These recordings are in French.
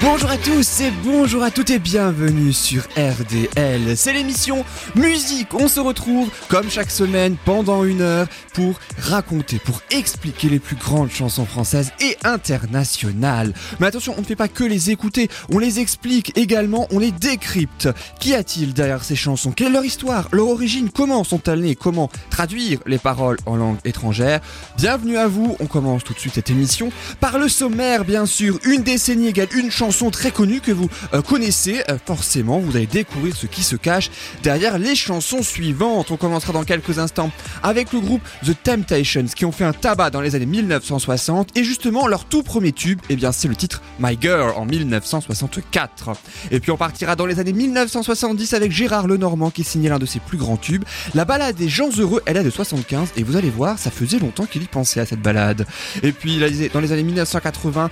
Bonjour à tous et bonjour à toutes et bienvenue sur RDL. C'est l'émission Musique. On se retrouve comme chaque semaine pendant une heure pour raconter, pour expliquer les plus grandes chansons françaises et internationales. Mais attention, on ne fait pas que les écouter, on les explique également, on les décrypte. Qu'y a-t-il derrière ces chansons? Quelle est leur histoire, leur origine? Comment sont-elles nées? Comment traduire les paroles en langue étrangère? Bienvenue à vous, on commence tout de suite cette émission par le sommaire bien sûr, une décennie égale une chanson très connue que vous euh, connaissez. Euh, forcément, vous allez découvrir ce qui se cache derrière les chansons suivantes. On commencera dans quelques instants avec le groupe The Temptations qui ont fait un tabac dans les années 1960 et justement leur tout premier tube, eh bien c'est le titre My Girl en 1964. Et puis on partira dans les années 1970 avec Gérard Lenormand qui signait l'un de ses plus grands tubes. La balade des gens heureux, elle est de 75 et vous allez voir, ça faisait longtemps qu'il y pensait à cette balade. Et puis dans les années 1980,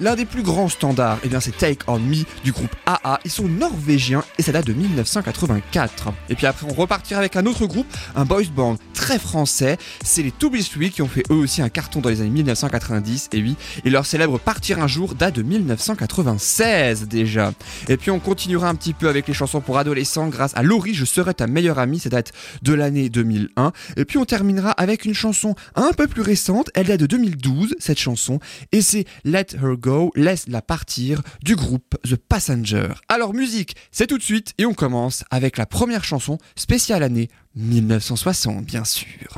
l'un des plus grands standards et eh bien c'est Take On Me du groupe AA. Ils sont norvégiens et ça date de 1984. Et puis après, on repartira avec un autre groupe, un boys band très français. C'est les To Be Street qui ont fait eux aussi un carton dans les années 1990. Et oui, et leur célèbre Partir un jour date de 1996 déjà. Et puis on continuera un petit peu avec les chansons pour adolescents grâce à Laurie, Je serai ta meilleure amie. Ça date de l'année 2001. Et puis on terminera avec une chanson un peu plus récente. Elle date de 2012, cette chanson. Et c'est Let Her Go, laisse la partie du groupe The Passenger. Alors musique, c'est tout de suite et on commence avec la première chanson spéciale année 1960 bien sûr.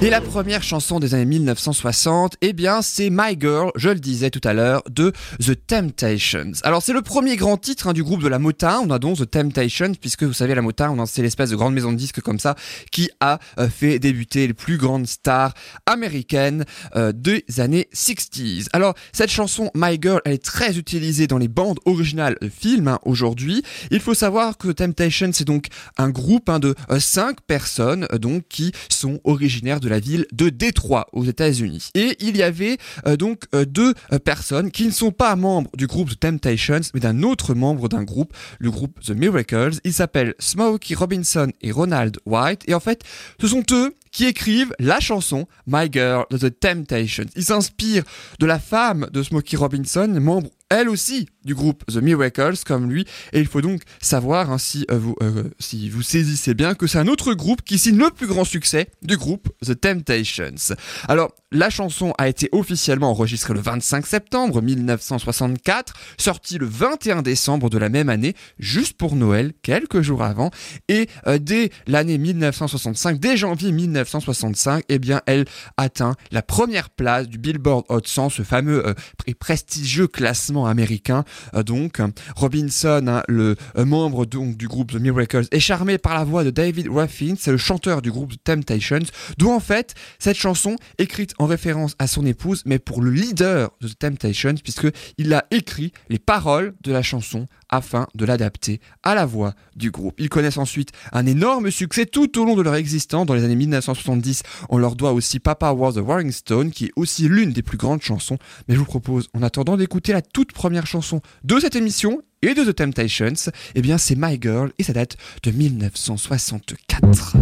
Et la première chanson des années 1960, eh bien, c'est My Girl, je le disais tout à l'heure, de The Temptations. Alors, c'est le premier grand titre hein, du groupe de la Motown. On a donc The Temptations, puisque vous savez, la Motown, c'est l'espèce de grande maison de disques comme ça, qui a euh, fait débuter les plus grandes stars américaines euh, des années 60s. Alors, cette chanson, My Girl, elle est très utilisée dans les bandes originales de films hein, aujourd'hui. Il faut savoir que The Temptations, c'est donc un groupe hein, de euh, cinq personnes, donc, qui sont originaires de la ville de Détroit aux États-Unis. Et il y avait euh, donc euh, deux euh, personnes qui ne sont pas membres du groupe The Temptations, mais d'un autre membre d'un groupe, le groupe The Miracles. Ils s'appellent Smokey Robinson et Ronald White. Et en fait, ce sont eux qui écrivent la chanson My Girl de The Temptations. Ils s'inspirent de la femme de Smokey Robinson, membre elle aussi du groupe The Miracles comme lui et il faut donc savoir hein, si, euh, vous, euh, si vous saisissez bien que c'est un autre groupe qui signe le plus grand succès du groupe The Temptations. Alors la chanson a été officiellement enregistrée le 25 septembre 1964, sortie le 21 décembre de la même année, juste pour Noël, quelques jours avant, et euh, dès l'année 1965, dès janvier 1965, eh bien elle atteint la première place du Billboard Hot 100, ce fameux et prestigieux classement américain. Euh, donc, Robinson, hein, le euh, membre donc, du groupe The Miracles, est charmé par la voix de David Ruffin, c'est le chanteur du groupe The Temptations, d'où en fait cette chanson écrite en référence à son épouse, mais pour le leader de The Temptations, puisqu'il a écrit les paroles de la chanson afin de l'adapter à la voix du groupe. Ils connaissent ensuite un énorme succès tout au long de leur existence. Dans les années 1970, on leur doit aussi Papa Was the Rolling Stone, qui est aussi l'une des plus grandes chansons. Mais je vous propose, en attendant d'écouter la toute première chanson de cette émission et de The Temptations, eh bien c'est My Girl et ça date de 1964.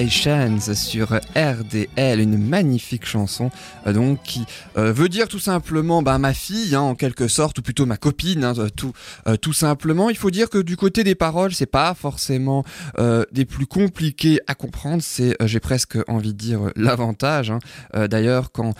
The Temptations sur RDL, une magnifique chanson euh, donc qui euh, veut dire tout simplement bah, ma fille hein, en quelque sorte ou plutôt ma copine hein, tout euh, tout simplement. Il faut dire que du côté des paroles c'est pas forcément des plus compliqués à comprendre. C'est j'ai presque envie de dire l'avantage. Hein. D'ailleurs quand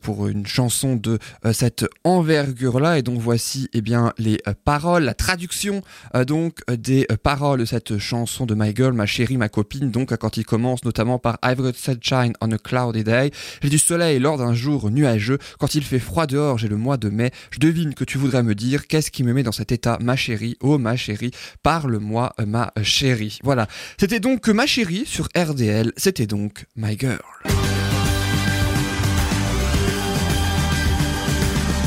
pour une chanson de cette envergure là et donc voici eh bien les paroles, la traduction donc des paroles de cette chanson de My Girl, ma chérie, ma copine, donc quand il commence notamment par I've got sunshine on a cloudy day, j'ai du soleil lors d'un jour nuageux, quand il fait froid dehors, j'ai le mois de mai, je devine que tu voudrais me dire qu'est-ce qui me met dans cet état, ma chérie, oh ma chérie, parle-moi ma chérie. Voilà, c'était donc ma chérie sur RDL, c'était donc My Girl.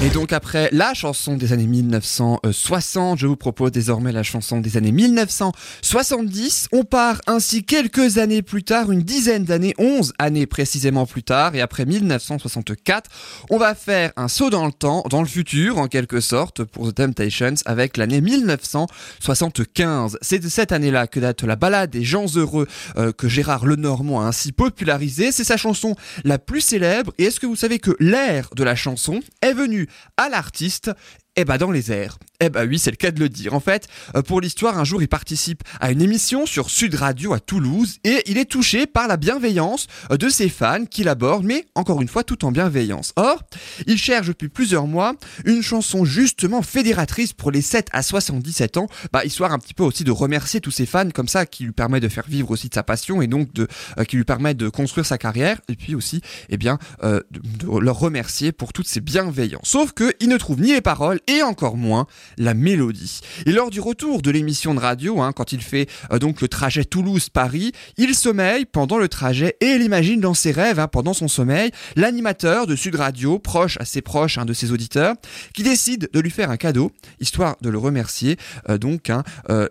Et donc après la chanson des années 1960, je vous propose désormais la chanson des années 1970. On part ainsi quelques années plus tard, une dizaine d'années, 11 années précisément plus tard, et après 1964, on va faire un saut dans le temps, dans le futur en quelque sorte, pour The Temptations, avec l'année 1975. C'est de cette année-là que date la balade des gens heureux euh, que Gérard Lenormand a ainsi popularisé. C'est sa chanson la plus célèbre, et est-ce que vous savez que l'air de la chanson est venu à l'artiste eh bah dans les airs. Eh bah oui, c'est le cas de le dire. En fait, euh, pour l'histoire, un jour, il participe à une émission sur Sud Radio à Toulouse et il est touché par la bienveillance euh, de ses fans qui l'abordent, mais encore une fois, tout en bienveillance. Or, il cherche depuis plusieurs mois une chanson justement fédératrice pour les 7 à 77 ans, bah, histoire un petit peu aussi de remercier tous ses fans comme ça, qui lui permet de faire vivre aussi de sa passion et donc de, euh, qui lui permet de construire sa carrière et puis aussi, eh bien, de, de leur remercier pour toutes ces bienveillances. Sauf qu'il ne trouve ni les paroles et encore moins la mélodie. Et lors du retour de l'émission de radio, hein, quand il fait euh, donc le trajet Toulouse-Paris, il sommeille pendant le trajet et il imagine dans ses rêves, hein, pendant son sommeil, l'animateur de Sud Radio, proche, assez proche hein, de ses auditeurs, qui décide de lui faire un cadeau, histoire de le remercier, euh, donc, hein, euh,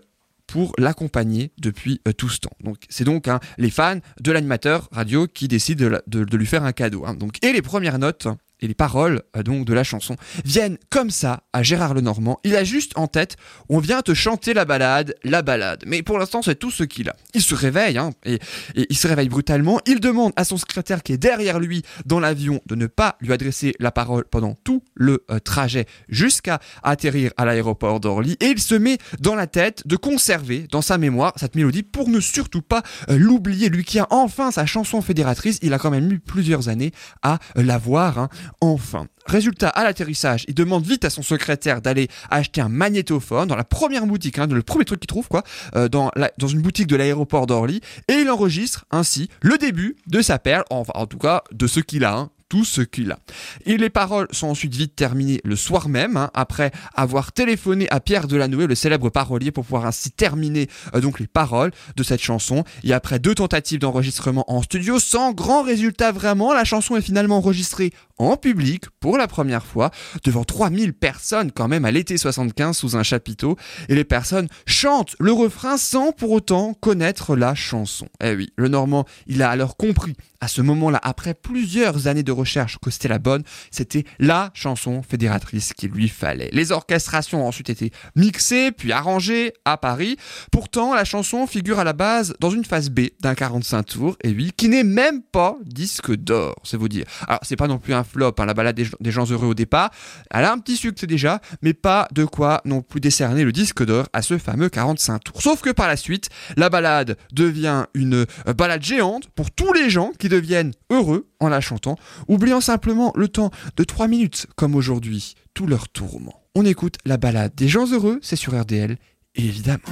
pour l'accompagner depuis tout ce temps. Donc c'est donc les fans de l'animateur radio qui décident de, lui faire un cadeau. Donc et les premières notes et les paroles euh, donc de la chanson viennent comme ça à Gérard Lenormand. Il a juste en tête, on vient te chanter la balade, la balade. Mais pour l'instant, c'est tout ce qu'il a. Il se réveille, hein, et, il se réveille brutalement. Il demande à son secrétaire qui est derrière lui dans l'avion de ne pas lui adresser la parole pendant tout le euh, trajet jusqu'à atterrir à l'aéroport d'Orly. Et il se met dans la tête de conserver dans sa mémoire cette mélodie pour ne surtout pas euh, l'oublier. Lui qui a enfin sa chanson fédératrice, il a quand même eu plusieurs années à l'avoir. Hein enfin. Résultat, à l'atterrissage, il demande vite à son secrétaire d'aller acheter un magnétophone dans la première boutique, hein, le premier truc qu'il trouve, quoi, euh, dans, dans une boutique de l'aéroport d'Orly, et il enregistre ainsi le début de sa perle, enfin en tout cas de ce qu'il a, hein, tout ce qu'il a. Et les paroles sont ensuite vite terminées le soir même, hein, après avoir téléphoné à Pierre Delanoë, le célèbre parolier, pour pouvoir ainsi terminer euh, donc les paroles de cette chanson. Et après deux tentatives d'enregistrement en studio, sans grand résultat vraiment, la chanson est finalement enregistrée en public pour la première fois devant 3000 personnes quand même à l'été 75 sous un chapiteau et les personnes chantent le refrain sans pour autant connaître la chanson. Eh oui, le Normand, il a alors compris à ce moment-là, après plusieurs années de recherche, que c'était la bonne, c'était la chanson fédératrice qu'il lui fallait. Les orchestrations ont ensuite été mixées, puis arrangées à Paris. Pourtant, la chanson figure à la base dans une phase B d'un 45 tours, et oui, qui n'est même pas disque d'or, c'est vous dire. Alors, c'est pas non plus un flop, hein, la balade des, gens heureux au départ. Elle a un petit succès déjà, mais pas de quoi non plus décerner le disque d'or à ce fameux 45 tours. Sauf que par la suite, la balade devient une balade géante pour tous les gens qui deviennent heureux en la chantant, oubliant simplement le temps de 3 minutes, comme aujourd'hui, tout leur tourment. On écoute la balade des gens heureux, c'est sur RDL, évidemment.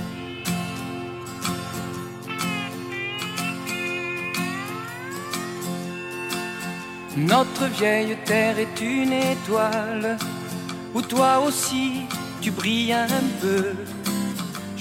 Notre vieille terre est une étoile où toi aussi tu brilles un peu.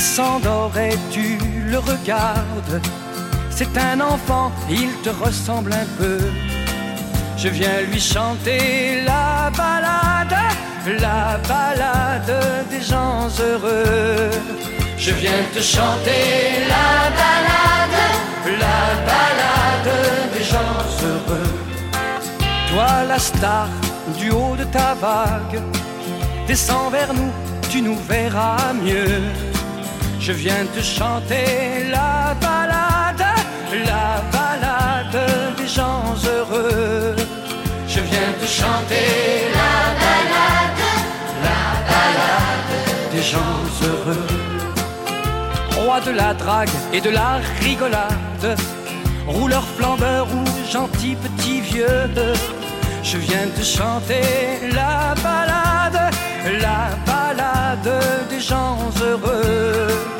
s'endort et tu le regardes. C'est un enfant, il te ressemble un peu. Je viens lui chanter la balade, la balade des gens heureux. Je viens te chanter la balade, la balade des gens heureux. Toi la star du haut de ta vague, descends vers nous, tu nous verras mieux. Je viens te chanter la balade, la balade des gens heureux. Je viens te chanter la balade, la balade des gens heureux. Roi de la drague et de la rigolade, rouleur flambeur ou gentil petit vieux. Je viens te chanter la balade, la balade des gens heureux.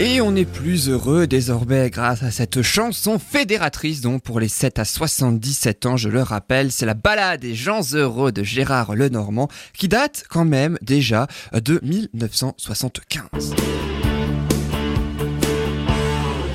Et on est plus heureux désormais grâce à cette chanson fédératrice donc pour les 7 à 77 ans, je le rappelle, c'est la balade des gens heureux de Gérard Lenormand qui date quand même déjà de 1975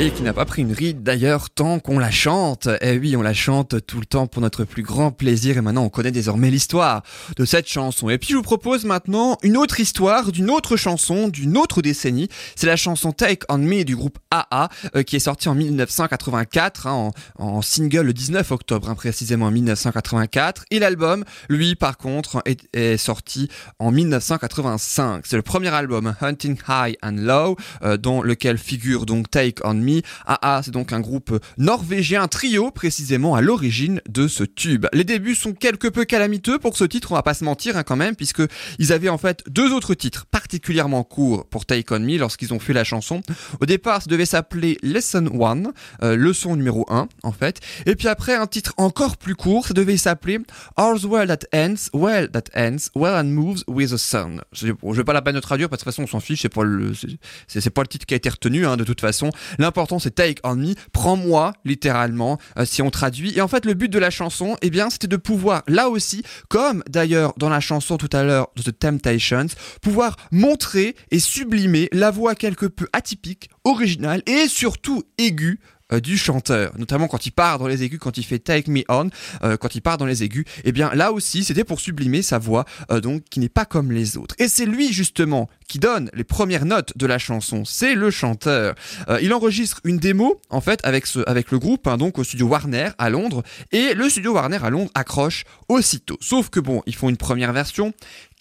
et qui n'a pas pris une ride d'ailleurs tant qu'on la chante. Eh oui, on la chante tout le temps pour notre plus grand plaisir et maintenant on connaît désormais l'histoire de cette chanson. Et puis je vous propose maintenant une autre histoire d'une autre chanson d'une autre décennie. C'est la chanson Take On Me du groupe AA euh, qui est sortie en 1984 hein, en, single le 19 octobre hein, précisément en 1984 et l'album lui par contre est, est, sorti en 1985. C'est le premier album Hunting High and Low euh, dans lequel figure donc Take On Me AA, c'est donc un groupe norvégien, un trio précisément à l'origine de ce tube. Les débuts sont quelque peu calamiteux pour ce titre, on va pas se mentir hein, quand même, puisque ils avaient en fait deux autres titres particulièrement courts pour Take On Me lorsqu'ils ont fait la chanson. Au départ, ça devait s'appeler Lesson 1, euh, leçon numéro 1 en fait. Et puis après, un titre encore plus court, ça devait s'appeler All's Well That Ends, Well That Ends, Well and Moves With the Sun. Je vais pas la peine de traduire parce que de toute façon on s'en fiche, c'est pas le, pas le titre qui a été retenu hein, de toute façon. L'important c'est Take On Me, prends-moi littéralement euh, si on traduit. Et en fait le but de la chanson, eh bien c'était de pouvoir là aussi, comme d'ailleurs dans la chanson tout à l'heure de The Temptations, pouvoir montrer et sublimer la voix quelque peu atypique, originale et surtout aiguë du chanteur, notamment quand il part dans les aigus, quand il fait Take Me On, euh, quand il part dans les aigus, et eh bien là aussi c'était pour sublimer sa voix, euh, donc qui n'est pas comme les autres. Et c'est lui justement qui donne les premières notes de la chanson, c'est le chanteur. Euh, il enregistre une démo en fait avec ce, avec le groupe, hein, donc au studio Warner à Londres, et le studio Warner à Londres accroche aussitôt. Sauf que bon, ils font une première version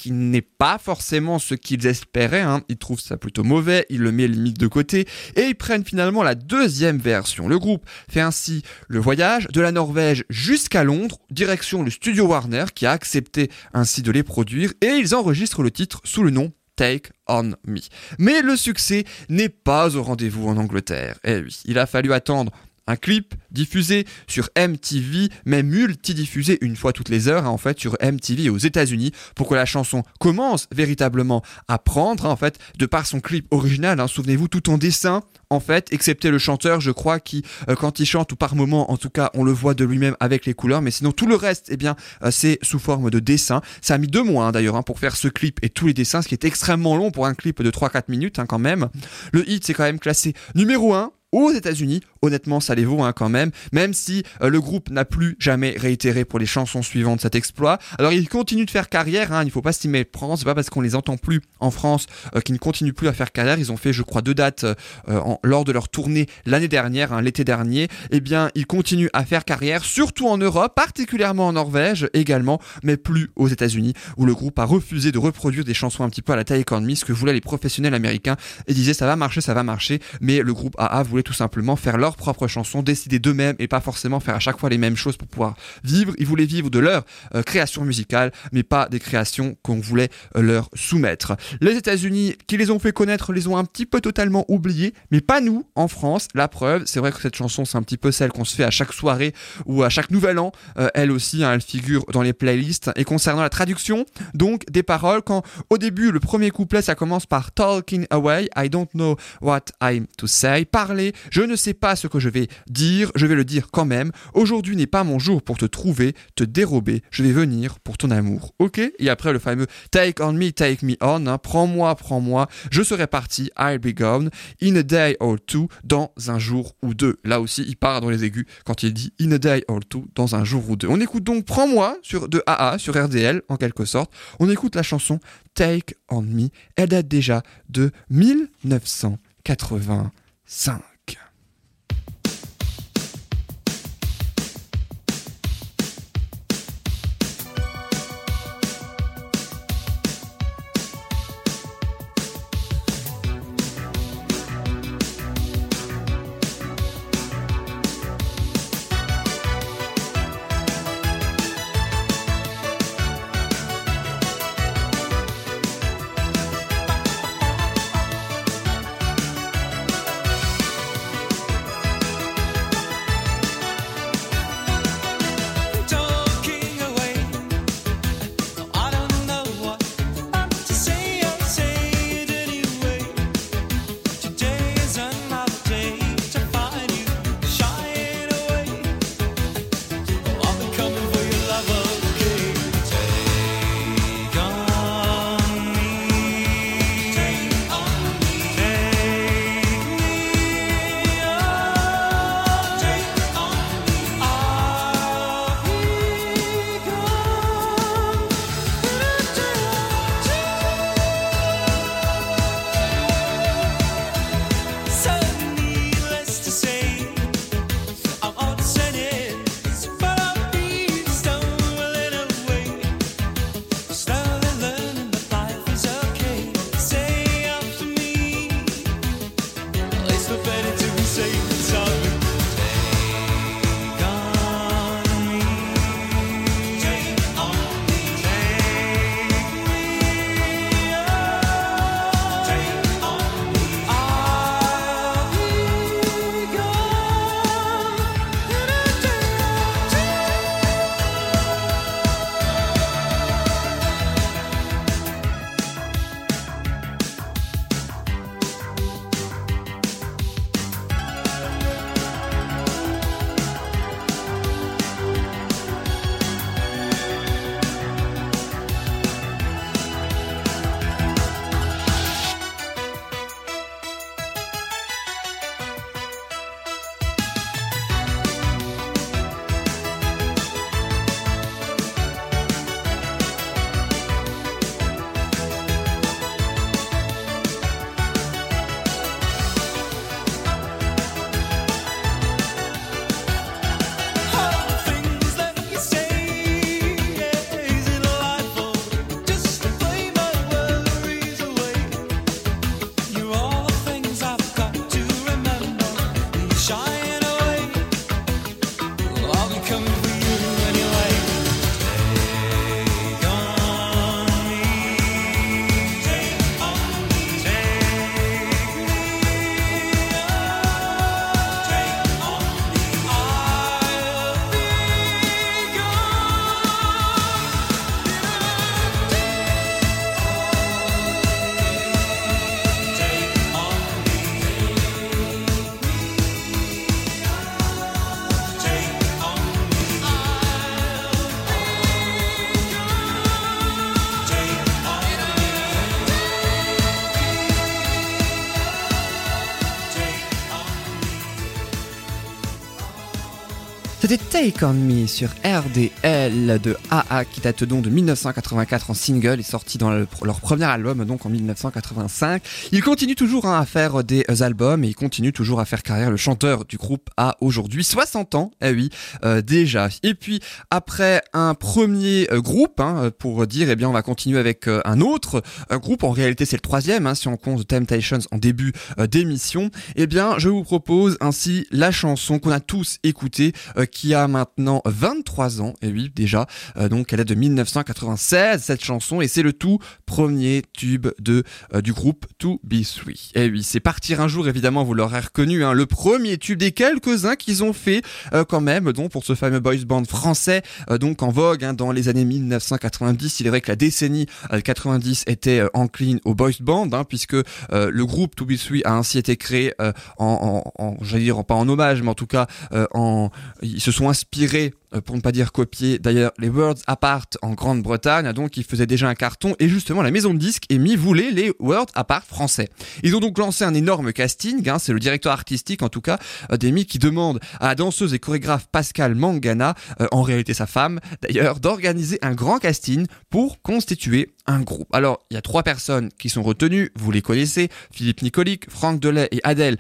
qui n'est pas forcément ce qu'ils espéraient. Hein. Ils trouvent ça plutôt mauvais, ils le mettent limite de côté et ils prennent finalement la deuxième version. Le groupe fait ainsi le voyage de la Norvège jusqu'à Londres, direction le studio Warner qui a accepté ainsi de les produire et ils enregistrent le titre sous le nom Take on Me. Mais le succès n'est pas au rendez-vous en Angleterre. Et oui, il a fallu attendre un clip diffusé sur MTV, mais multidiffusé une fois toutes les heures, hein, en fait, sur MTV aux États-Unis, pour que la chanson commence véritablement à prendre, hein, en fait, de par son clip original. Hein, souvenez-vous, tout en dessin, en fait, excepté le chanteur, je crois, qui, euh, quand il chante, ou par moment, en tout cas, on le voit de lui-même avec les couleurs, mais sinon, tout le reste, eh bien, euh, c'est sous forme de dessin. Ça a mis deux mois, d'ailleurs, pour faire ce clip et tous les dessins, ce qui est extrêmement long pour un clip de 3-4 minutes, quand même. Le hit, c'est quand même classé numéro 1 aux États-Unis. Honnêtement, ça les vaut hein, quand même, même si euh, le groupe n'a plus jamais réitéré pour les chansons suivantes cet exploit. Alors il continue de faire carrière, hein, il faut pas s'y méprendre, c'est pas parce qu'on les entend plus en France euh, qu'ils ne continuent plus à faire carrière. Ils ont fait, je crois, deux dates euh, lors de leur tournée l'année dernière, hein, l'été dernier. Eh bien, ils continuent à faire carrière, surtout en Europe, particulièrement en Norvège également, mais plus aux États-Unis, où le groupe a refusé de reproduire des chansons un petit peu à la taille economy, ce que voulaient les professionnels américains, et disaient ça va marcher, ça va marcher, mais le groupe AA voulait tout simplement faire leurs propres chansons, décider d'eux-mêmes et pas forcément faire à chaque fois les mêmes choses pour pouvoir vivre. Ils voulaient vivre de leur euh, création musicale, mais pas des créations qu'on voulait euh, leur soumettre. Les États-Unis, qui les ont fait connaître, les ont un petit peu totalement oubliés, mais pas nous en France. La preuve, c'est vrai que cette chanson, c'est un petit peu celle qu'on se fait à chaque soirée ou à chaque nouvel an. Euh, elle aussi, hein, elle figure dans les playlists. Et concernant la traduction, donc des paroles, quand au début, le premier couplet, ça commence par Talking Away, I don't know what I'm to say, parler, je ne sais pas ce que je vais dire, je vais le dire quand même. Aujourd'hui n'est pas mon jour pour te trouver, te dérober. Je vais venir pour ton amour. Ok? Et après le fameux Take on me, take me on. Hein. Prends-moi, prends-moi. Je serai parti. I'll be gone in a day or two. Dans un jour ou deux. Là aussi, il part dans les aigus quand il dit in a day or two. Dans un jour ou deux. On écoute donc Prends-moi sur de AA sur RDL en quelque sorte. On écoute la chanson Take on me. Elle date déjà de 1985. Take On Me sur RDL de AA qui date donc de 1984 en single et sorti dans leur premier album donc en 1985. Il continue toujours hein, à faire des albums et il continue toujours à faire carrière. Le chanteur du groupe a aujourd'hui 60 ans, eh oui, euh, déjà. Et puis après un premier euh, groupe, hein, pour dire, eh bien on va continuer avec euh, un autre groupe. En réalité c'est le troisième, hein, si on compte Temptations en début d'émission. Eh bien je vous propose ainsi la chanson qu'on a tous écoutée qui a maintenant 23 ans, et oui déjà, euh, donc elle est de 1996 cette chanson et c'est le tout premier tube de euh, du groupe To Be Three. Et oui, c'est partir un jour évidemment, vous l'aurez reconnu, hein, le premier tube des quelques-uns qu'ils ont fait euh, quand même, donc pour ce fameux boys band français, donc en vogue hein, dans les années 1990. Il est vrai que la décennie 90 était encline au boys band, hein, puisque le groupe To Be Three a ainsi été créé en j'allais dire pas en hommage, mais en tout cas en ils se sont inspirés euh, pour ne pas dire copier d'ailleurs les Words Apart en Grande-Bretagne, donc ils faisaient déjà un carton et justement la maison de disques EMI voulait les Words Apart français. Ils ont donc lancé un énorme casting, hein, c'est le directeur artistique en tout cas euh, d'EMI qui demande à la danseuse et chorégraphe Pascal Mangana, euh, en réalité sa femme d'ailleurs, d'organiser un grand casting pour constituer un groupe. Alors il y a trois personnes qui sont retenues, vous les connaissez, Philippe Nicolic, Franck Delay et Adèle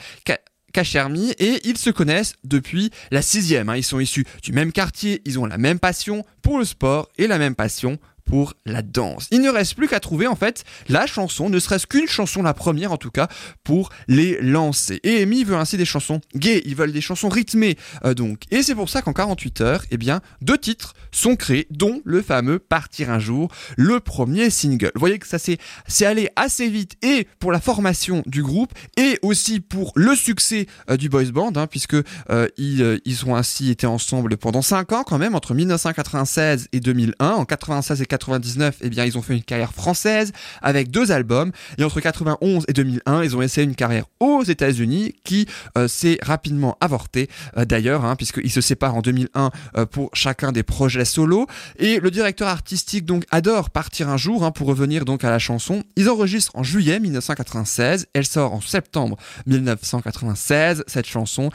Cachermi et ils se connaissent depuis la sixième. Hein. Ils sont issus du même quartier, ils ont la même passion pour le sport et la même passion pour la danse. Il ne reste plus qu'à trouver en fait la chanson, ne serait-ce qu'une chanson, la première en tout cas, pour les lancer. Et Amy veut ainsi des chansons gays, ils veulent des chansons rythmées euh, donc. Et c'est pour ça qu'en 48 heures, eh bien, deux titres sont créés, dont le fameux Partir un jour, le premier single. Vous voyez que ça s'est allé assez vite et pour la formation du groupe et aussi pour le succès euh, du boys band, hein, puisque euh, ils, ils ont ainsi été ensemble pendant 5 ans quand même, entre 1996 et 2001. En 96 et 99, eh bien, ils ont fait une carrière française avec deux albums. Et entre 91 et 2001, ils ont essayé une carrière aux États-Unis qui euh, s'est rapidement avortée euh, d'ailleurs, hein, puisqu'ils se séparent en 2001 euh, pour chacun des projets solo. Et le directeur artistique donc adore partir un jour hein, pour revenir donc à la chanson. Ils enregistrent en juillet 1996. Elle sort en septembre 1996. Cette chanson,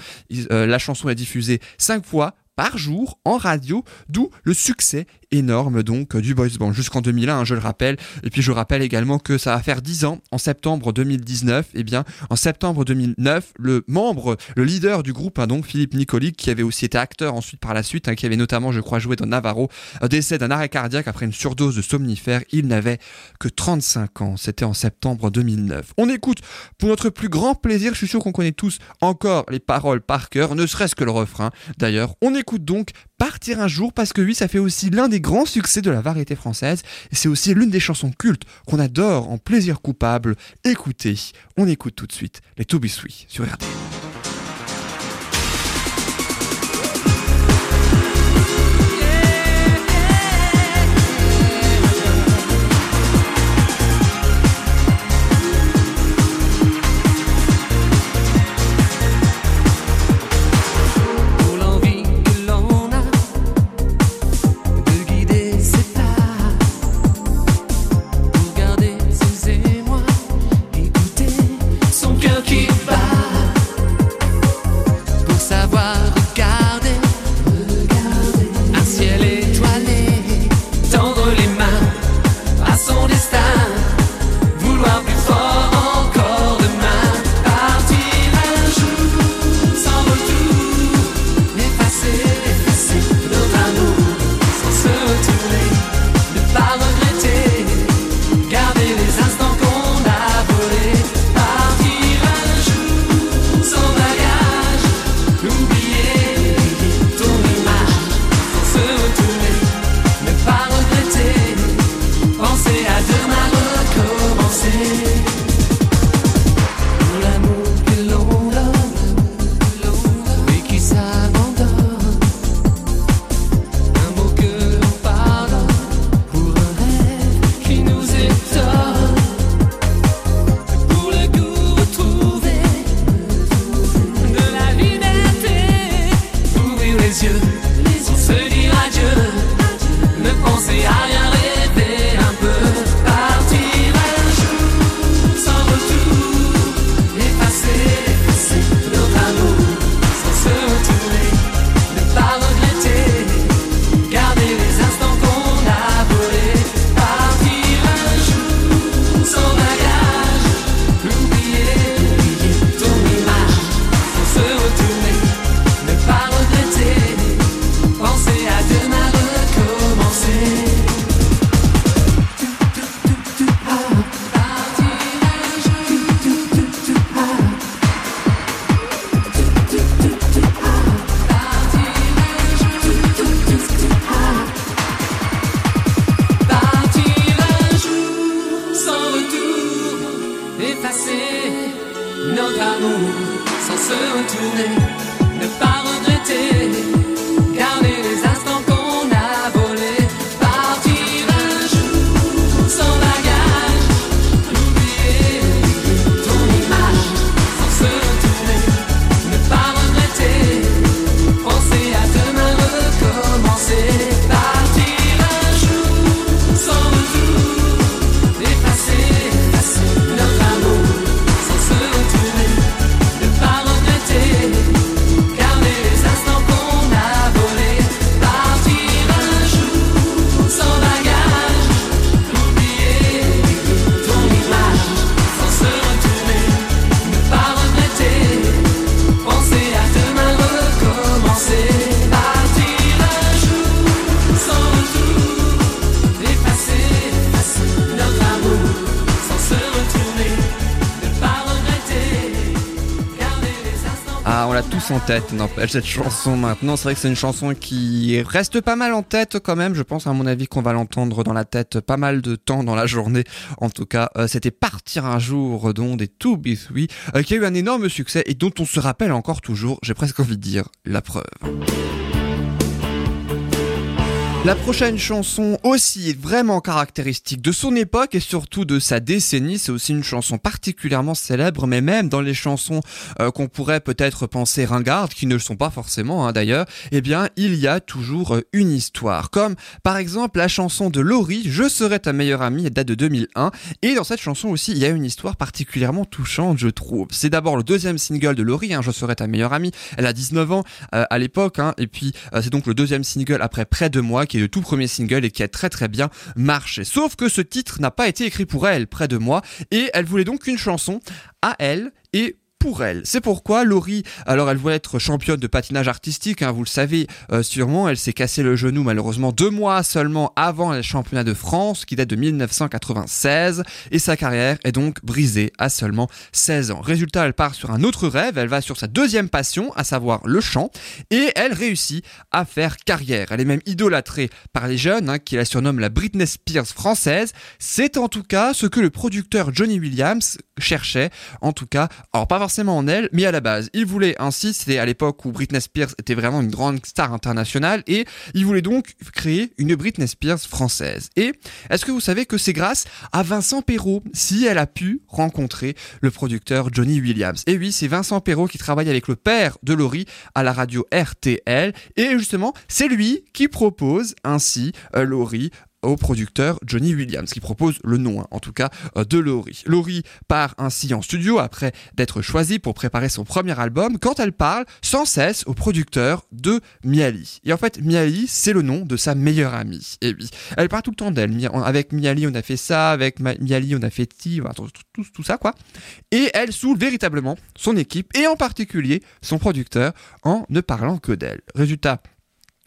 la chanson est diffusée cinq fois par jour en radio, d'où le succès énorme donc du boys band jusqu'en 2001, hein, je le rappelle. Et puis je rappelle également que ça va faire 10 ans en septembre 2019. Et eh bien en septembre 2009, le membre, le leader du groupe, hein, donc Philippe Nicolic, qui avait aussi été acteur ensuite par la suite, hein, qui avait notamment, je crois, joué dans Navarro, euh, décède d'un arrêt cardiaque après une surdose de somnifères. Il n'avait que 35 ans. C'était en septembre 2009. On écoute pour notre plus grand plaisir. Je suis sûr qu'on connaît tous encore les paroles par cœur, ne serait-ce que le refrain. D'ailleurs, on écoute donc Partir un jour parce que oui, ça fait aussi l'un des grands succès de la variété française et c'est aussi l'une des chansons cultes qu'on adore en plaisir coupable. Écoutez, on écoute tout de suite les To sur RD. Ah, on l'a tous en tête, n'empêche, cette chanson maintenant. C'est vrai que c'est une chanson qui reste pas mal en tête quand même. Je pense, à mon avis, qu'on va l'entendre dans la tête pas mal de temps dans la journée. En tout cas, euh, c'était Partir un jour, dont des To Be euh, qui a eu un énorme succès et dont on se rappelle encore toujours, j'ai presque envie de dire, la preuve. La prochaine chanson aussi est vraiment caractéristique de son époque et surtout de sa décennie. C'est aussi une chanson particulièrement célèbre, mais même dans les chansons euh, qu'on pourrait peut-être penser ringardes, qui ne le sont pas forcément hein, d'ailleurs, eh bien il y a toujours euh, une histoire. Comme par exemple la chanson de Laurie, Je serai ta meilleure amie, elle date de 2001. Et dans cette chanson aussi, il y a une histoire particulièrement touchante, je trouve. C'est d'abord le deuxième single de Laurie, hein, Je serai ta meilleure amie. Elle a 19 ans euh, à l'époque, hein, et puis c'est donc le deuxième single après Près de moi, qui est le tout premier single et qui a très très bien marché. Sauf que ce titre n'a pas été écrit pour elle, Près de moi, et elle voulait donc une chanson à elle et pour elle. C'est pourquoi Laurie, alors elle voulait être championne de patinage artistique, hein, vous le savez euh, sûrement, elle s'est cassé le genou malheureusement deux mois seulement avant les championnats de France qui date de 1996 et sa carrière est donc brisée à seulement 16 ans. Résultat, elle part sur un autre rêve, elle va sur sa deuxième passion, à savoir le chant, et elle réussit à faire carrière. Elle est même idolâtrée par les jeunes hein, qui la surnomment la Britney Spears française. C'est en tout cas ce que le producteur Johnny Williams cherchait, en tout cas, alors pas forcément en elle, mais à la base. Il voulait ainsi, c'était à l'époque où Britney Spears était vraiment une grande star internationale, et il voulait donc créer une Britney Spears française. Et est-ce que vous savez que c'est grâce à Vincent Perrault si elle a pu rencontrer le producteur Johnny Williams Et oui, c'est Vincent Perrault qui travaille avec le père de Laurie à la radio RTL, et justement, c'est lui qui propose ainsi euh, Laurie au producteur Johnny Williams, qui propose le nom, hein, en tout cas, euh, de Laurie. Laurie part ainsi en studio après d'être choisie pour préparer son premier album, quand elle parle sans cesse au producteur de Miali. Et en fait, Miali, c'est le nom de sa meilleure amie. Et oui, elle parle tout le temps d'elle. Avec Miali, on a fait ça, avec Ma- Miali, on a fait ti, tout, tout- tout ça, quoi. Et elle saoule véritablement son équipe, et en particulier son producteur, en ne parlant que d'elle. Résultat,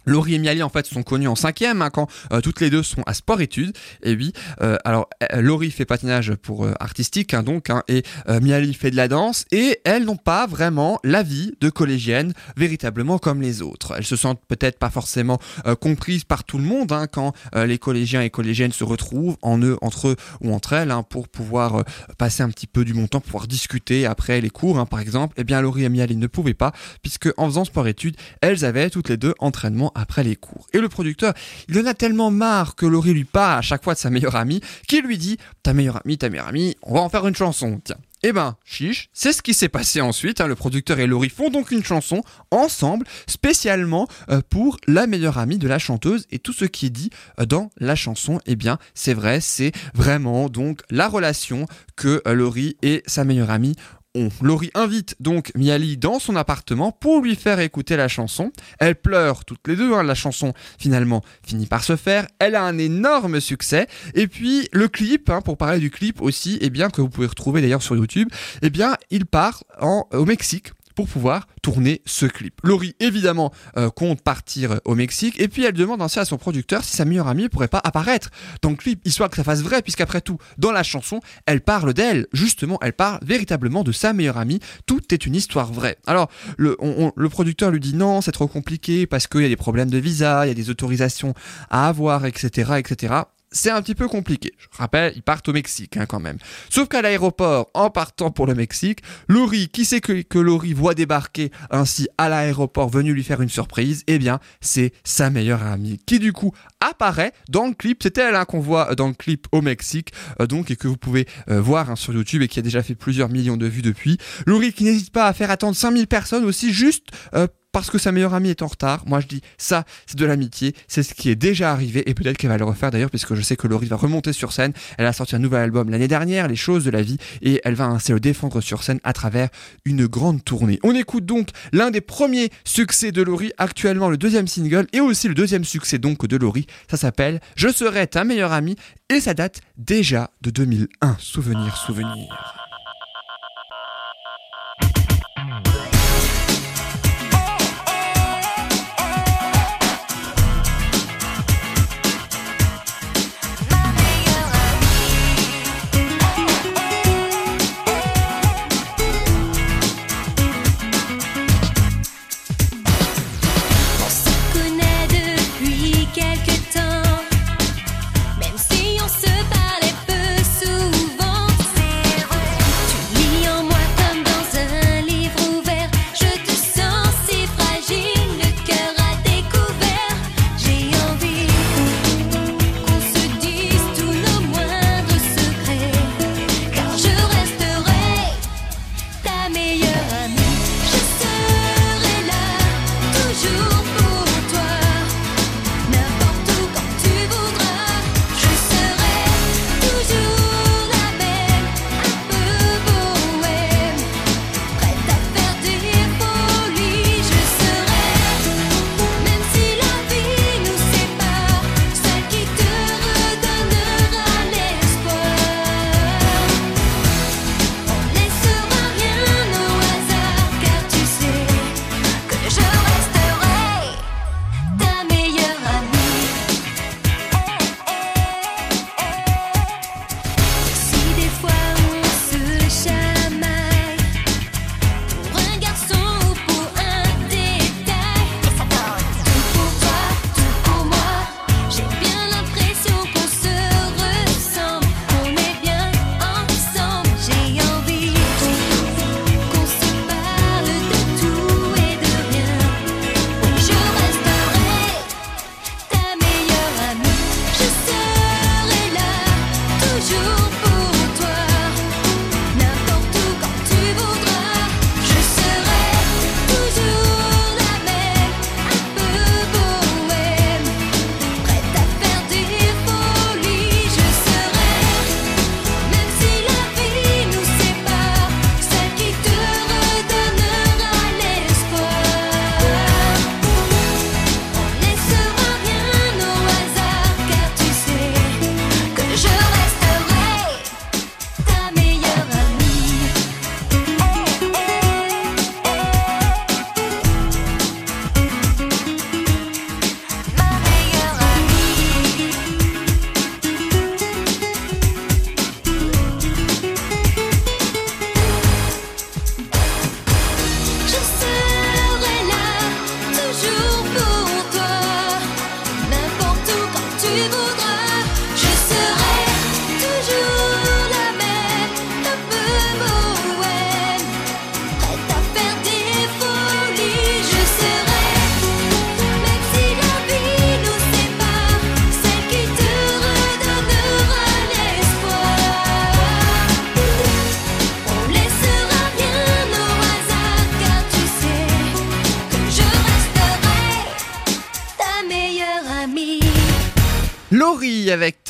Laurie et Miali en fait sont connus en cinquième hein, quand euh, toutes les deux sont à sport-études et oui euh, alors euh, Laurie fait patinage pour artistique hein, donc hein, et Miali fait de la danse. Et elles n'ont pas vraiment la vie de collégienne véritablement comme les autres. Elles se sentent peut-être pas forcément comprises par tout le monde quand les collégiens et collégiennes se retrouvent en eux entre eux ou entre elles pour pouvoir passer un petit peu du bon temps pouvoir discuter après les cours par exemple. Et bien Laurie et Miali ne pouvaient pas puisque en faisant sport-études elles avaient toutes les deux entraînement après les cours. Et le producteur, il en a tellement marre que Laurie lui parle à chaque fois de sa meilleure amie, qu'il lui dit Ta meilleure amie, ta meilleure amie, on va en faire une chanson, tiens. Eh ben, chiche, c'est ce qui s'est passé ensuite. hein. Le producteur et Laurie font donc une chanson ensemble, spécialement euh, pour la meilleure amie de la chanteuse. Et tout ce qui est dit euh, dans la chanson, eh bien, c'est vrai, c'est vraiment donc la relation que euh, Laurie et sa meilleure amie ont. Laurie invite donc Miali dans son appartement pour lui faire écouter la chanson. Elle pleure toutes les deux, hein, la chanson finalement finit par se faire. Elle a un énorme succès. Et puis le clip, hein, pour parler du clip aussi, eh bien que vous pouvez retrouver d'ailleurs sur YouTube, eh bien il part en, au Mexique pour pouvoir tourner ce clip. Laurie, évidemment, euh, compte partir au Mexique et puis elle demande ainsi à son producteur si sa meilleure amie pourrait pas apparaître dans le clip, histoire que ça fasse vrai, puisqu'après tout, dans la chanson, elle parle d'elle. Justement, elle parle véritablement de sa meilleure amie. Tout est une histoire vraie. Alors, le, le producteur lui dit non, c'est trop compliqué parce qu'il y a des problèmes de visa, il y a des autorisations à avoir, etc., etc. c'est un petit peu compliqué. Je rappelle, ils partent au Mexique hein, quand même. Sauf qu'à l'aéroport, en partant pour le Mexique, Laurie, qui sait que, que Laurie voit débarquer ainsi à l'aéroport, venu lui faire une surprise, eh bien, c'est sa meilleure amie qui du coup apparaît dans le clip. C'était elle hein, qu'on voit dans le clip au Mexique, euh, donc et que vous pouvez euh, voir hein, sur YouTube et qui a déjà fait plusieurs millions de vues depuis. Laurie qui n'hésite pas à faire attendre 5000 personnes aussi juste euh, parce que sa meilleure amie est en retard. Moi, je dis ça, c'est de l'amitié, c'est ce qui est déjà arrivé et peut-être qu'elle va le refaire d'ailleurs, puisque je sais que Laurie va remonter sur scène. Elle a sorti un nouvel album l'année dernière, Les choses de la vie, et elle va ainsi le défendre sur scène à travers une grande tournée. On écoute donc l'un des premiers succès de Laurie, actuellement le deuxième single et aussi le deuxième succès donc de Laurie. Ça s'appelle Je serai ta meilleure amie et ça date déjà de 2001. Souvenir, souvenir.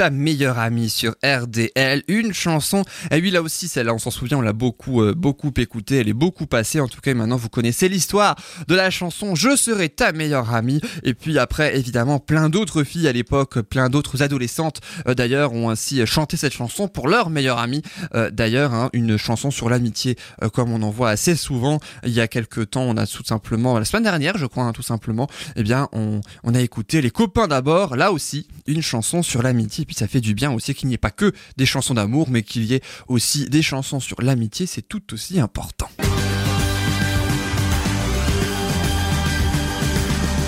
Ta meilleure amie sur RDL, une chanson. Et oui, là aussi, celle-là, on s'en souvient, on l'a beaucoup, euh, beaucoup écoutée, elle est beaucoup passée. En tout cas, maintenant, vous connaissez l'histoire de la chanson Je serai ta meilleure amie. Et puis après, évidemment, plein d'autres filles à l'époque, plein d'autres adolescentes, euh, d'ailleurs, ont ainsi chanté cette chanson pour leur meilleure amie. Euh, d'ailleurs, hein, une chanson sur l'amitié, comme on en voit assez souvent. Il y a quelques temps, on a tout simplement, la semaine dernière, je crois, hein, tout simplement, eh bien, on a écouté Les copains d'abord. Là aussi, une chanson sur l'amitié. Puis ça fait du bien aussi qu'il n'y ait pas que des chansons d'amour, mais qu'il y ait aussi des chansons sur l'amitié. C'est tout aussi important.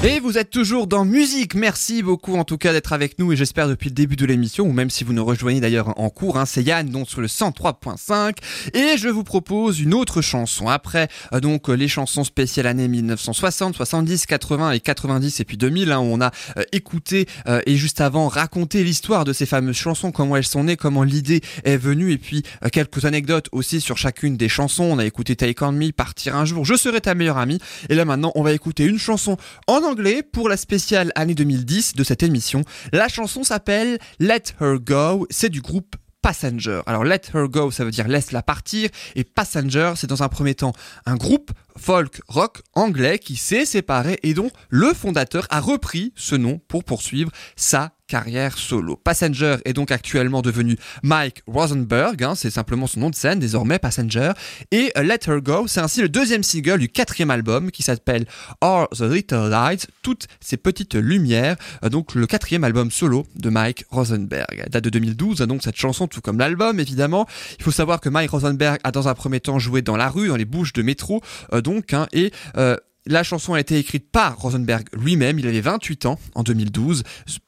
Et vous êtes toujours dans musique. Merci beaucoup en tout cas d'être avec nous et j'espère depuis le début de l'émission ou même si vous nous rejoignez d'ailleurs en cours. Hein, c'est Yann donc sur le 103.5 et je vous propose une autre chanson. Après euh, donc les chansons spéciales années 1960, 70, 80 et 90 et puis 2000 hein, où on a euh, écouté euh, et juste avant raconté l'histoire de ces fameuses chansons, comment elles sont nées, comment l'idée est venue et puis quelques anecdotes aussi sur chacune des chansons. On a écouté Take On Me, Partir un jour, Je serai ta meilleure amie et là maintenant on va écouter une chanson en anglais anglais pour la spéciale année 2010 de cette émission. La chanson s'appelle Let Her Go, c'est du groupe Passenger. Alors Let Her Go, ça veut dire laisse-la partir, et Passenger, c'est dans un premier temps un groupe folk rock anglais qui s'est séparé et dont le fondateur a repris ce nom pour poursuivre sa carrière solo. Passenger est donc actuellement devenu Mike Rosenberg, hein, c'est simplement son nom de scène désormais Passenger, et Let Her Go, c'est ainsi le deuxième single du quatrième album qui s'appelle All the Little Lights, toutes ces petites lumières, euh, donc le quatrième album solo de Mike Rosenberg. Date de 2012, hein, donc cette chanson, tout comme l'album évidemment. Il faut savoir que Mike Rosenberg a dans un premier temps joué dans la rue, dans les bouches de métro, euh, donc, hein, et euh, la chanson a été écrite par Rosenberg lui-même, il avait 28 ans en 2012,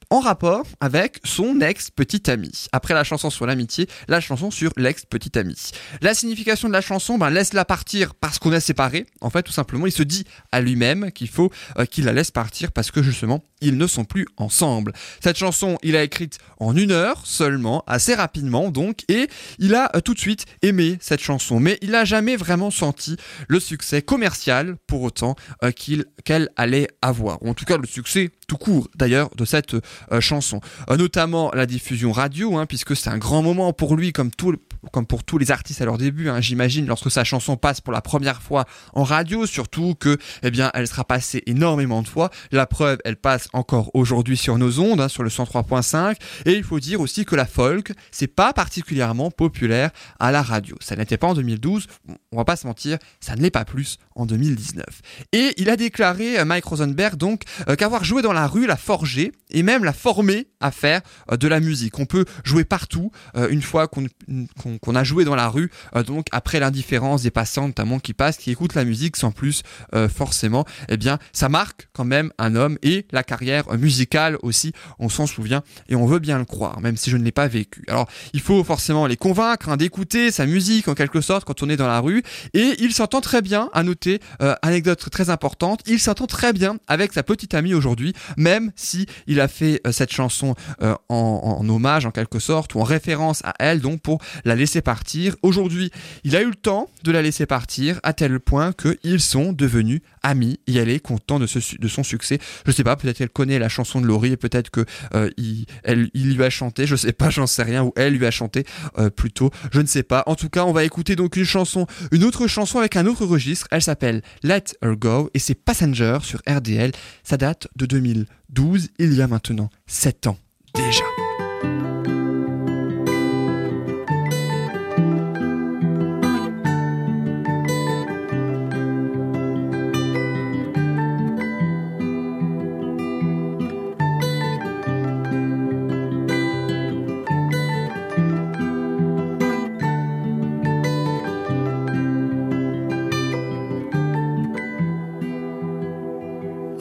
en rapport avec son ex-petite amie. Après la chanson sur l'amitié, la chanson sur l'ex-petite amie. La signification de la chanson, ben, laisse-la partir parce qu'on est séparés. En fait, tout simplement, il se dit à lui-même qu'il faut euh, qu'il la laisse partir parce que justement, ils ne sont plus ensemble. Cette chanson, il a écrite en une heure seulement, assez rapidement donc, et il a euh, tout de suite aimé cette chanson. Mais il n'a jamais vraiment senti le succès commercial pour autant euh, qu'elle allait avoir. Ou en tout cas le succès tout court d'ailleurs de cette euh, chanson. Euh, notamment la diffusion radio, hein, puisque c'est un grand moment pour lui comme, tout, comme pour tous les artistes à leur début, hein, j'imagine, lorsque sa chanson passe pour la première fois en radio, surtout que eh bien, elle sera passée énormément de fois. La preuve, elle passe encore aujourd'hui sur nos ondes, hein, sur le 103.5. Et il faut dire aussi que la folk, c'est pas particulièrement populaire à la radio. Ça n'était pas en 2012, on va pas se mentir, ça ne l'est pas plus en 2019. Et il a déclaré, euh, Mike Rosenberg, donc, qu'avoir joué dans la rue l'a forgé et même l'a formé à faire euh, de la musique. On peut jouer partout une fois qu'on a joué dans la rue, donc après l'indifférence des passants notamment qui passent, qui écoutent la musique sans plus forcément, eh bien, ça marque quand même un homme et la carrière musicale aussi, on s'en souvient et on veut bien le croire, même si je ne l'ai pas vécu. Alors, il faut forcément les convaincre hein, d'écouter sa musique en quelque sorte quand on est dans la rue et il s'entend très bien à noter euh, anecdote très importante, il s'entend très bien avec sa petite amie aujourd'hui, même si il a fait euh, cette chanson euh, en, en, hommage en quelque sorte ou en référence à elle, donc pour la laisser partir. Aujourd'hui, il a eu le temps de la laisser partir à tel point qu'ils sont devenus amis et elle est contente de, son succès. Je sais pas, peut-être qu'elle connaît la chanson de Laurie et peut-être que il lui a chanté, je sais pas, j'en sais rien, ou elle lui a chanté plutôt, je ne sais pas. En tout cas, on va écouter donc une chanson, une autre chanson avec un autre registre. Elle s'appelle Let Her Go et c'est Passenger sur RDL. Ça date de 2012, il y a maintenant 7 ans déjà.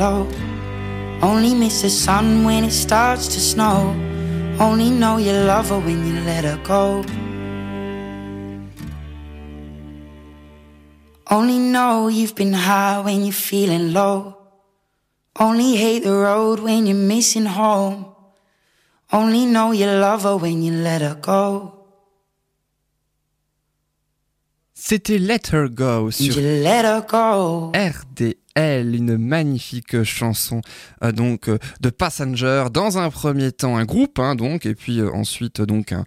Low. Only miss the sun when it starts to snow. Only know you love her when you let her go. Only know you've been high when you're feeling low. Only hate the road when you're missing home. Only know you love her when you let her go. C'était Let Her Go sur let her go. RD elle, une magnifique chanson euh, donc euh, de Passenger. Dans un premier temps, un groupe, hein, donc, et puis euh, ensuite donc un,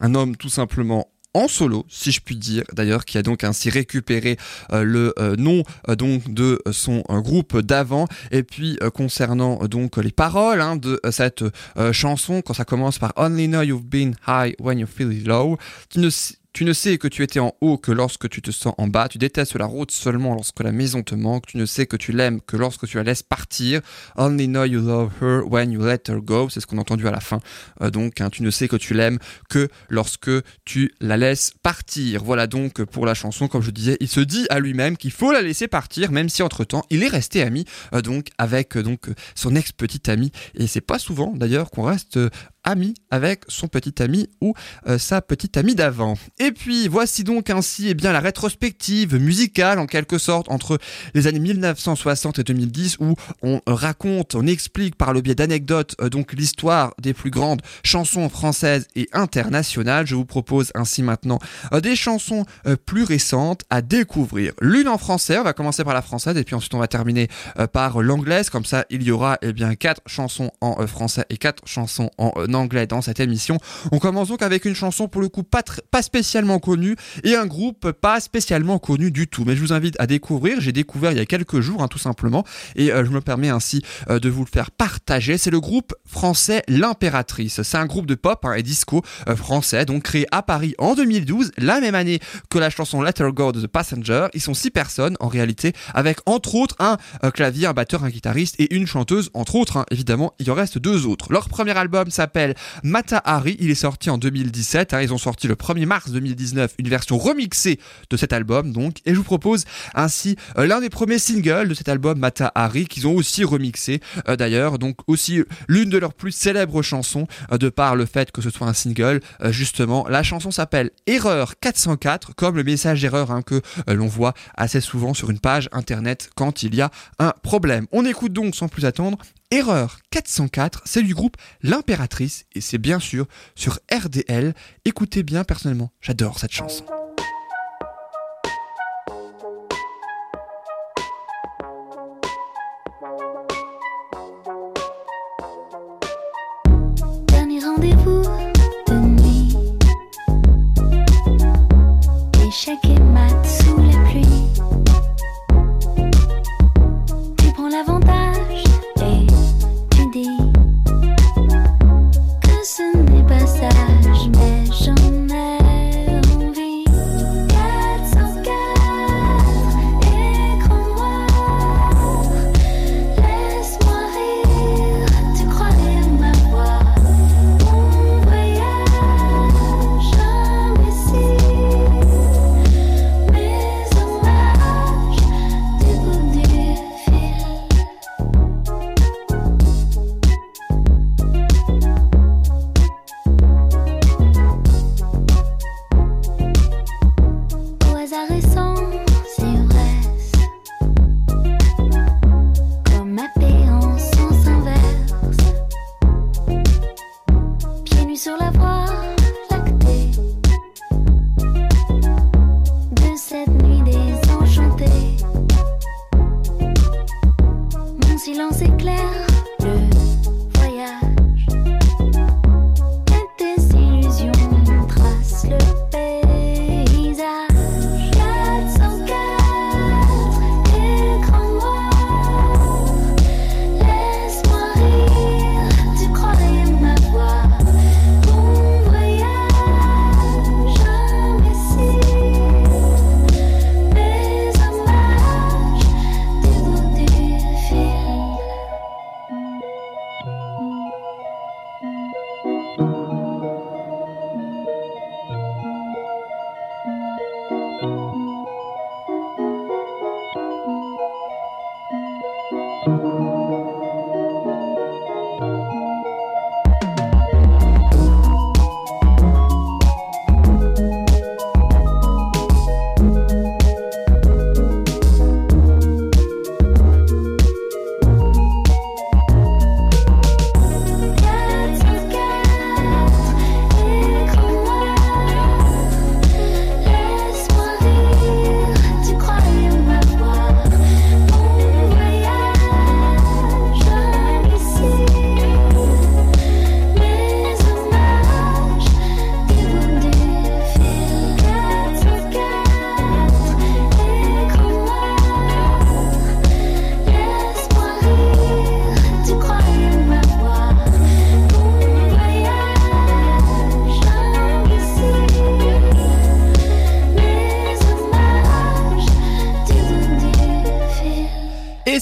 un, homme tout simplement en solo, si je puis dire, d'ailleurs, qui a donc ainsi récupéré le nom donc de son groupe d'avant. Et puis concernant donc les paroles hein, de cette chanson, quand ça commence par Only know you've been high when you feel low, tu ne tu ne sais que tu étais en haut que lorsque tu te sens en bas. Tu détestes la route seulement lorsque la maison te manque. Tu ne sais que tu l'aimes que lorsque tu la laisses partir. Only know you love her when you let her go. C'est ce qu'on a entendu à la fin. Euh, donc, hein, tu ne sais que tu l'aimes que lorsque tu la laisses partir. Voilà donc pour la chanson. Comme je disais, il se dit à lui-même qu'il faut la laisser partir, même si entre temps il est resté ami euh, donc avec euh, donc son ex petite amie. Et c'est pas souvent d'ailleurs qu'on reste ami avec son petit ami ou euh, sa petite amie d'avant. Et puis voici donc ainsi eh bien la rétrospective musicale en quelque sorte entre les années 1960 et 2010 où on raconte, on explique par le biais d'anecdotes euh, donc l'histoire des plus grandes chansons françaises et internationales. Je vous propose ainsi maintenant euh, des chansons plus récentes à découvrir. L'une en français, on va commencer par la française et puis ensuite on va terminer par l'anglaise. Comme ça, il y aura eh bien quatre chansons en français et quatre chansons en anglais dans cette émission. On commence donc avec une chanson pour le coup pas, pas spécialement connue et un groupe pas spécialement connu du tout. Mais je vous invite à découvrir. J'ai découvert il y a quelques jours hein, tout simplement et euh, je me permets ainsi euh, de vous le faire partager. C'est le groupe français L'Impératrice. C'est un groupe de pop hein, et disco euh, français donc créé à Paris en 2012, la même année que la chanson Let Her Go de The Passenger. Ils sont six personnes en réalité avec entre autres un clavier, un batteur, un guitariste et une chanteuse entre autres. Hein. Évidemment, il en reste deux autres. Leur premier album s'appelle Mata Hari. Il est sorti en 2017. Hein. Ils ont sorti le 1er mars 2019 une version remixée de cet album, donc. Et je vous propose ainsi euh, l'un des premiers singles de cet album, Mata Hari, qu'ils ont aussi remixé euh, d'ailleurs. Donc aussi l'une de leurs plus célèbres chansons, euh, de par le fait que ce soit un single. justement, la chanson s'appelle Erreur 404, comme le message d'erreur hein, que l'on voit assez souvent sur une page internet quand il y a un problème. On écoute donc sans plus attendre Erreur 404, c'est du groupe L'Impératrice et c'est bien sûr sur RDL. Écoutez bien personnellement, j'adore cette chanson. Dernier rendez-vous. Échec et.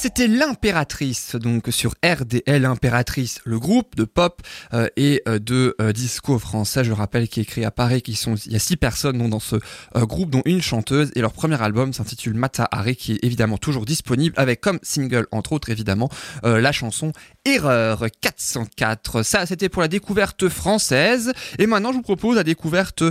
C'était l'impératrice, donc sur RDL Impératrice, le groupe de pop euh, et euh, de euh, disco français, je rappelle, qui est écrit à Paris, qui il y a six personnes dans ce groupe, dont une chanteuse, et leur premier album s'intitule Mata Hari, qui est évidemment toujours disponible, avec comme single, entre autres, évidemment, la chanson Erreur 404. Ça, c'était pour la découverte française, et maintenant je vous propose la découverte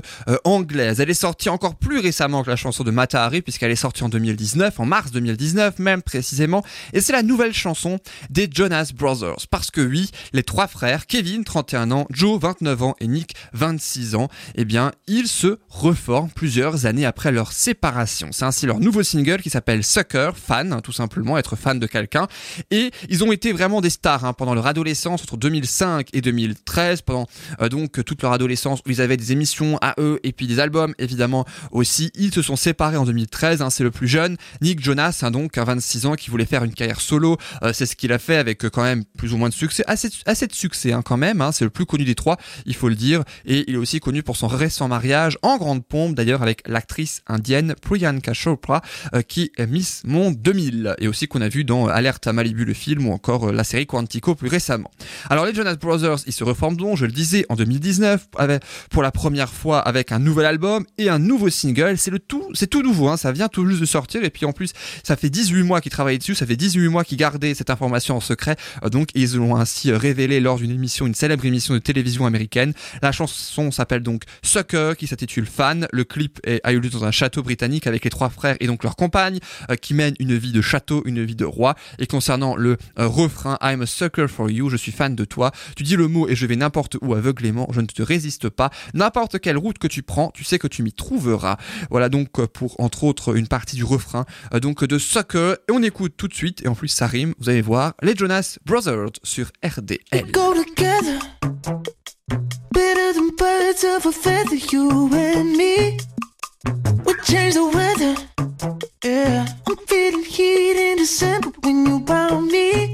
anglaise. Elle est sortie encore plus récemment que la chanson de Mata Hari, puisqu'elle est sortie en 2019, en mars 2019 même précisément, et c'est la nouvelle chanson des Jonas Brothers. Parce que oui, les trois frères, Kevin, 31 ans, Joe, 29 ans et Nick, 26 ans, eh bien, ils se reforment plusieurs années après leur séparation. C'est ainsi leur nouveau single qui s'appelle Sucker, fan, tout simplement, être fan de quelqu'un. Et ils ont été vraiment des stars hein, pendant leur adolescence, entre 2005 et 2013, pendant euh, donc toute leur adolescence où ils avaient des émissions à eux et puis des albums évidemment aussi. Ils se sont séparés en 2013, hein, c'est le plus jeune. Nick Jonas, donc, à 26 ans, qui voulait faire une carrière solo. Euh, c'est ce qu'il a fait avec euh, quand même plus ou moins de succès, assez, assez de succès hein, quand même. Hein. c'est le plus connu des trois, il faut le dire. Et il est aussi connu pour son récent mariage en grande pompe, d'ailleurs avec l'actrice indienne Priyanka Chopra, qui est Miss Monde 2000 et aussi qu'on a vu dans Alerte à Malibu le film ou encore la série Plus récemment. Alors les Jonas Brothers, ils se reforment donc, je le disais, en 2019 avec, pour la première fois avec un nouvel album et un nouveau single. C'est tout, tout nouveau, hein, ça vient tout juste de sortir et puis en plus ça fait 18 mois qu'ils travaillent dessus, ça fait 18 mois qu'ils gardaient cette information en secret, euh, donc ils l'ont ainsi euh, révélé lors d'une émission, une célèbre émission de télévision américaine. La chanson s'appelle donc Sucker, qui s'intitule Fan. Le clip a eu lieu dans un château britannique avec les trois frères et donc leur compagne, euh, qui mènent une vie de château, une vie de roi. Et concernant le refrain I'm a sucker for you, je suis fan de toi. Tu dis le mot et je vais n'importe où aveuglément, je ne te résiste pas. N'importe quelle route que tu prends, tu sais que tu m'y trouveras. Voilà donc pour entre autres une partie du refrain donc de Sucker. Et on écoute tout de suite, et en plus ça rime, vous allez voir, les Jonas Brothers sur RDL. Better than birds of a you and me. We change the weather, when you me.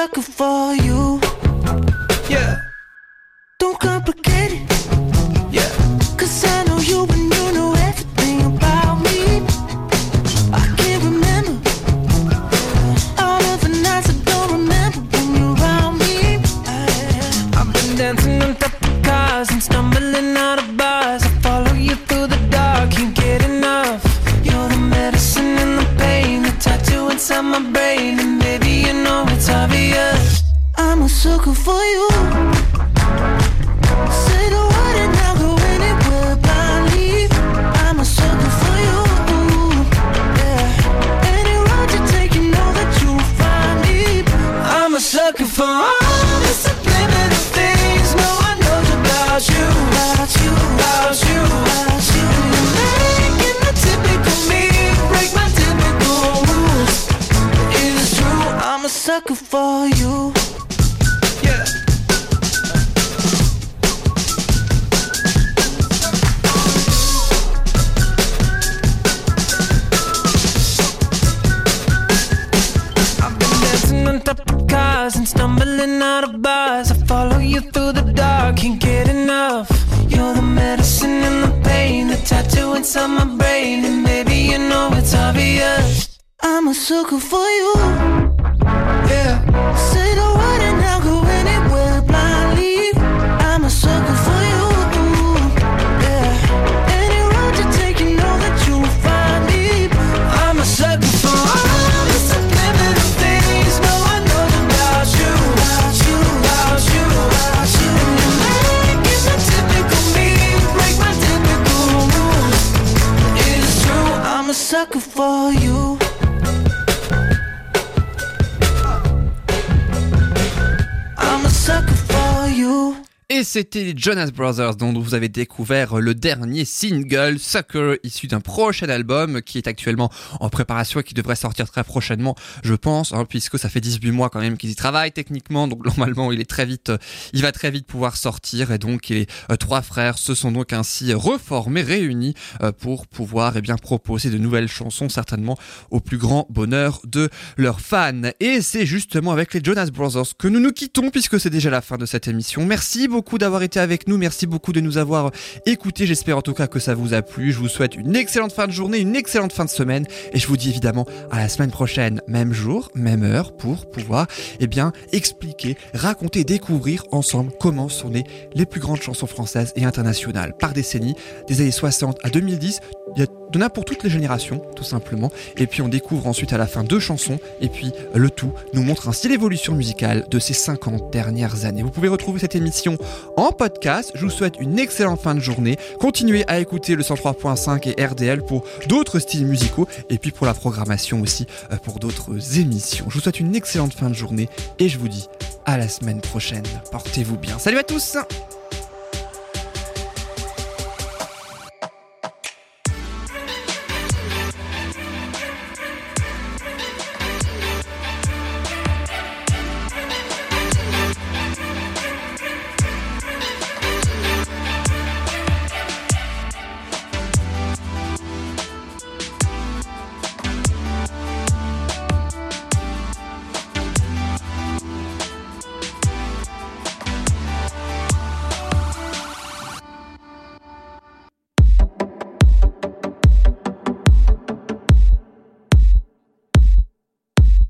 sucker for you. C'était les Jonas Brothers dont vous avez découvert le dernier single Sucker issu d'un prochain album qui est actuellement en préparation et qui devrait sortir très prochainement, je pense, hein, puisque ça fait 18 mois quand même qu'ils y travaillent techniquement, donc normalement il est très vite, euh, il va très vite pouvoir sortir et donc les euh, trois frères se sont donc ainsi reformés, réunis euh, pour pouvoir eh bien proposer de nouvelles chansons certainement au plus grand bonheur de leurs fans. Et c'est justement avec les Jonas Brothers que nous nous quittons puisque c'est déjà la fin de cette émission. Merci beaucoup d'avoir été avec nous, merci beaucoup de nous avoir écoutés. J'espère en tout cas que ça vous a plu. Je vous souhaite une excellente fin de journée, une excellente fin de semaine et je vous dis évidemment à la semaine prochaine, même jour, même heure pour pouvoir eh bien expliquer, raconter, découvrir ensemble comment sont nées les plus grandes chansons françaises et internationales par décennie, des années 60 à 2010. Il y a pour toutes les générations, tout simplement. Et puis on découvre ensuite à la fin deux chansons. Et puis le tout nous montre ainsi l'évolution musicale de ces 50 dernières années. Vous pouvez retrouver cette émission en podcast. Je vous souhaite une excellente fin de journée. Continuez à écouter le 103.5 et RDL pour d'autres styles musicaux. Et puis pour la programmation aussi euh, pour d'autres émissions. Je vous souhaite une excellente fin de journée. Et je vous dis à la semaine prochaine. Portez-vous bien. Salut à tous